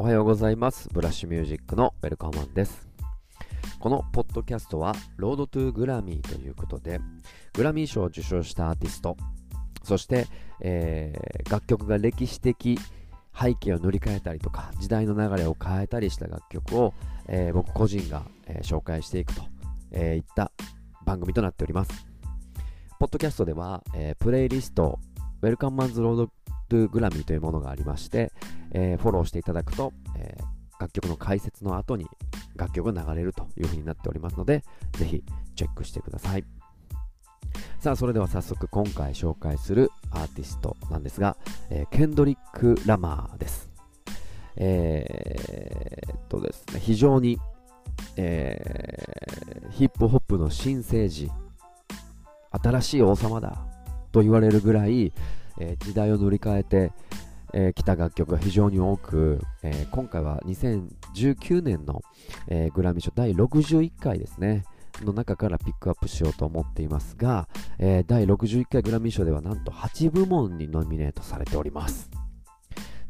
おはようございます。ブラッシュミュージックのウェルカムマンです。このポッドキャストはロードトゥグラミーということでグラミー賞を受賞したアーティストそして、えー、楽曲が歴史的背景を塗り替えたりとか時代の流れを変えたりした楽曲を、えー、僕個人が、えー、紹介していくと、えいった番組となっております。ポッドキャストでは、えプレイリストウェルカムマンズロードトゥグラミーというものがありまして、えフォローしていただくと、え楽曲の解説の後に楽曲が流れるというふうになっておりますので、ぜひチェックしてください。さあ、それでは早速今回紹介するアーティストなんですが、えー、ケンドリック・ラマーです。えー、っとですね、非常に、えー、ヒップホップの新生児、新しい王様だと言われるぐらい、え、時代を塗り替えて、えー、た楽曲が非常に多く、えー、今回は2019年の、えー、グラミー賞第61回ですね。の中からピックアップしようと思っていますが、えー、第61回グラミー賞ではなんと8部門にノミネートされております。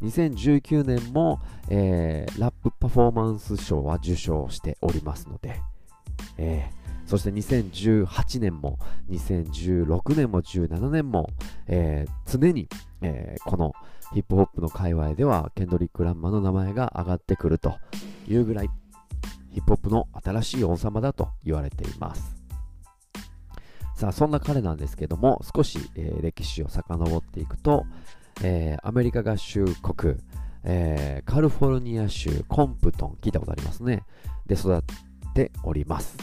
2019年も、えー、ラップパフォーマンス賞は受賞しておりますので、えー、そして2018年も2016年も17年も、えー、常に、えこのヒップホップの界隈ではケンドリック・ランマの名前が上がってくるというぐらいヒップホップの新しい王様だと言われています。さあ、そんな彼なんですけども、少し、えー、歴史を遡っていくと、えー、アメリカ合衆国、えー、カリフォルニア州コンプトン、聞いたことありますね。で育っております。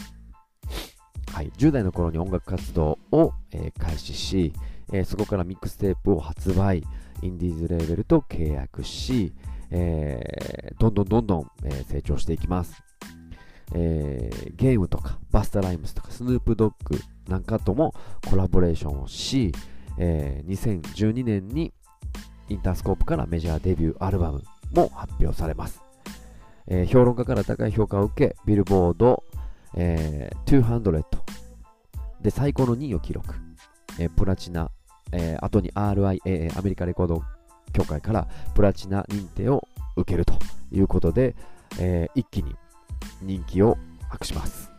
はい、10代の頃に音楽活動を、え開始し、えそこからミックステープを発売、インディーズレーベルと契約し、えどんどんどんどん、え成長していきます。えー、ゲームとかバスタライムスとかスヌープドッグなんかともコラボレーションをし、えー、2012年にインタースコープからメジャーデビューアルバムも発表されます、えー、評論家から高い評価を受けビルボード、えー、200で最高の2位を記録、えー、プラチナ、えー、後に RIAA アメリカレコード協会からプラチナ認定を受けるということで、えー、一気に人気を博します。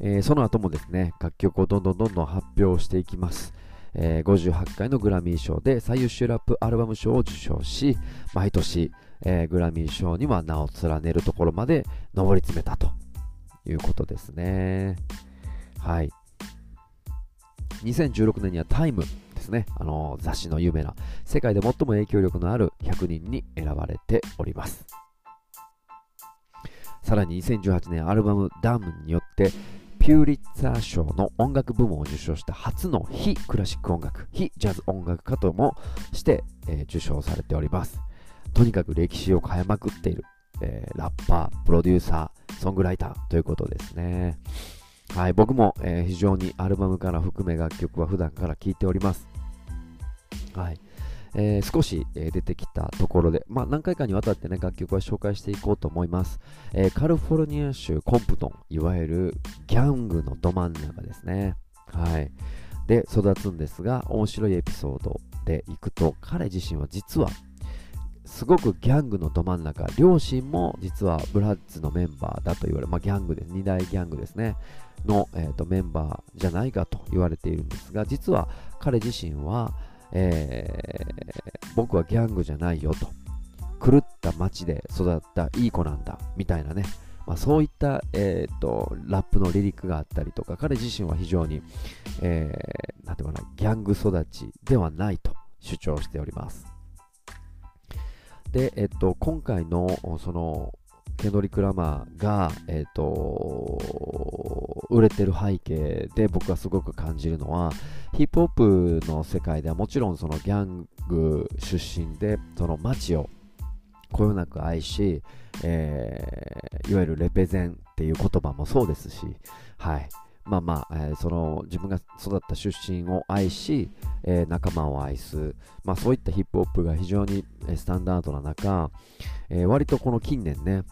えー、その後もですね、楽曲をどんどんどんどん発表していきます。えー、58回のグラミー賞で最優秀ラップアルバム賞を受賞し、毎年、えー、グラミー賞には名を連ねるところまで上り詰めたということですね。はい。2016年にはタイムですね、あの雑誌の有名な世界で最も影響力のある100人に選ばれております。さらに2018年アルバムダムによってピューリッツァー賞の音楽部門を受賞した初の非クラシック音楽、非ジャズ音楽家ともして、えー、受賞されております。とにかく歴史を変えまくっている、えー、ラッパー、プロデューサー、ソングライターということですね。はい、僕も、えー、非常にアルバムから含め楽曲は普段から聴いております。はい。えー、少し、えー、出てきたところで、まあ、何回かにわたってね、楽曲は紹介していこうと思います。えー、カリフォルニア州コンプトン、いわゆるギャングのど真ん中ですね。はい。で、育つんですが、面白いエピソードでいくと、彼自身は実は、すごくギャングのど真ん中、両親も実はブラッズのメンバーだと言われ、まあ、ギャングです、2大ギャングですね、の、えーとメンバーじゃないかと言われているんですが、実は彼自身は、えー、僕はギャングじゃないよと、狂った街で育ったいい子なんだ、みたいなね、まあ、そういった、えーと、ラップのリリックがあったりとか、彼自身は非常に、えー、なんていうかな、ギャング育ちではないと主張しております。で、えっと、今回のそのケンドリック・ラマーが、えっ、と、売れてる背景で僕はすごく感じるのは、ヒップホップの世界ではもちろんそのギャング出身で、その街をこよなく愛し、えー、いわゆるレペゼンっていう言葉もそうですし、はい。まあまあ、えー、その自分が育った出身を愛し、えー、仲間を愛す、まあそういったヒップホップが非常にスタンダードな中、えー、割とこの近年ね、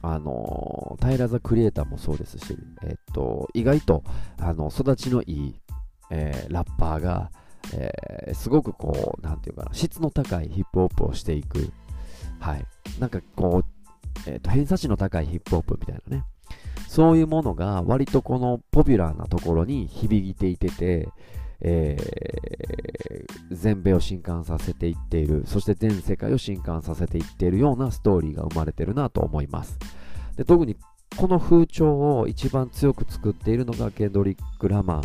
あのタイラザクリエイターもそうですし、えっと、意外とあの育ちのいい、え、ラッパーが、え、すごくこう、なんていうかな、質の高いヒップホップをしていく、はい。なんかこう、えっ、と、偏差値の高いヒップホップみたいなね。そういうものが割とこのポピュラーなところに響いていてて、えー、全米を震撼させていっている、そして全世界を震撼させていっているようなストーリーが生まれてるなと思います。で特にこの風潮を一番強く作っているのがケンドリック・ラマー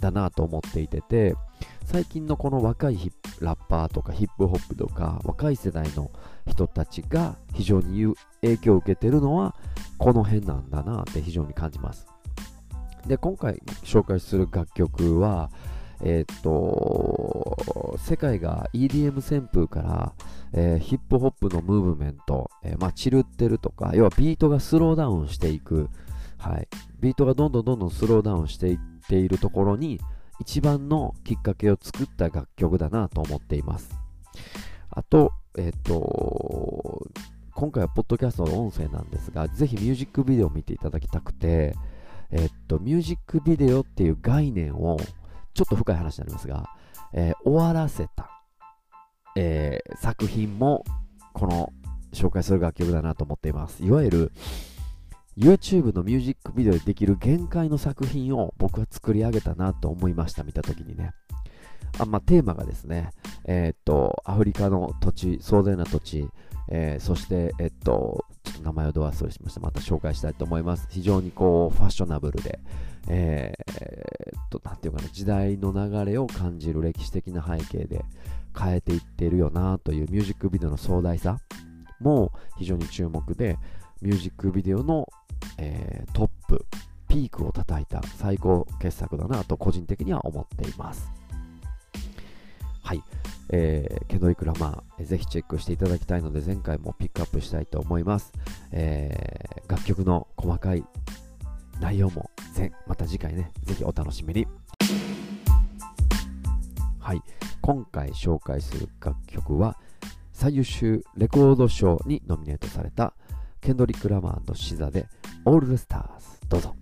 だなと思っていてて、最近のこの若いラッパーとかヒップホップとか若い世代の人たちが非常に影響を受けてるのはこの辺なんだなって非常に感じます。で、今回紹介する楽曲は、えー、っと、世界が EDM 旋風から、えー、ヒップホップのムーブメント、えー、まあ、チルってるとか、要はビートがスローダウンしていく、はい、ビートがどんどんどんどんスローダウンしていっているところに、一番のきっかけを作った楽曲だなと思っています。あと、えっ、と、今回はポッドキャストの音声なんですが、ぜひミュージックビデオを見ていただきたくて、えっと、ミュージックビデオっていう概念をちょっと深い話になりますが、えー、終わらせた、えー、作品もこの紹介する楽曲だなと思っています。いわゆる YouTube のミュージックビデオでできる限界の作品を僕は作り上げたなと思いました、見たときにね。あまあ、テーマがですね、えー、っと、アフリカの土地、壮大な土地、えー、そして、えっと、ちょっと名前をど忘れしました。また紹介したいと思います。非常にこう、ファッショナブルで、えー、っと、なんていうかな、時代の流れを感じる歴史的な背景で変えていっているよなというミュージックビデオの壮大さも非常に注目で、ミュージックビデオの、えー、トップ、ピークを叩いた最高傑作だなと個人的には思っています。はい。えー、ケンドリック・ラマー、ぜひチェックしていただきたいので、前回もピックアップしたいと思います。えー、楽曲の細かい内容もぜ、また次回ね、ぜひお楽しみに。はい。今回紹介する楽曲は、最優秀レコード賞にノミネートされたケンドリック・ラマーシザで All the Stars どうぞ。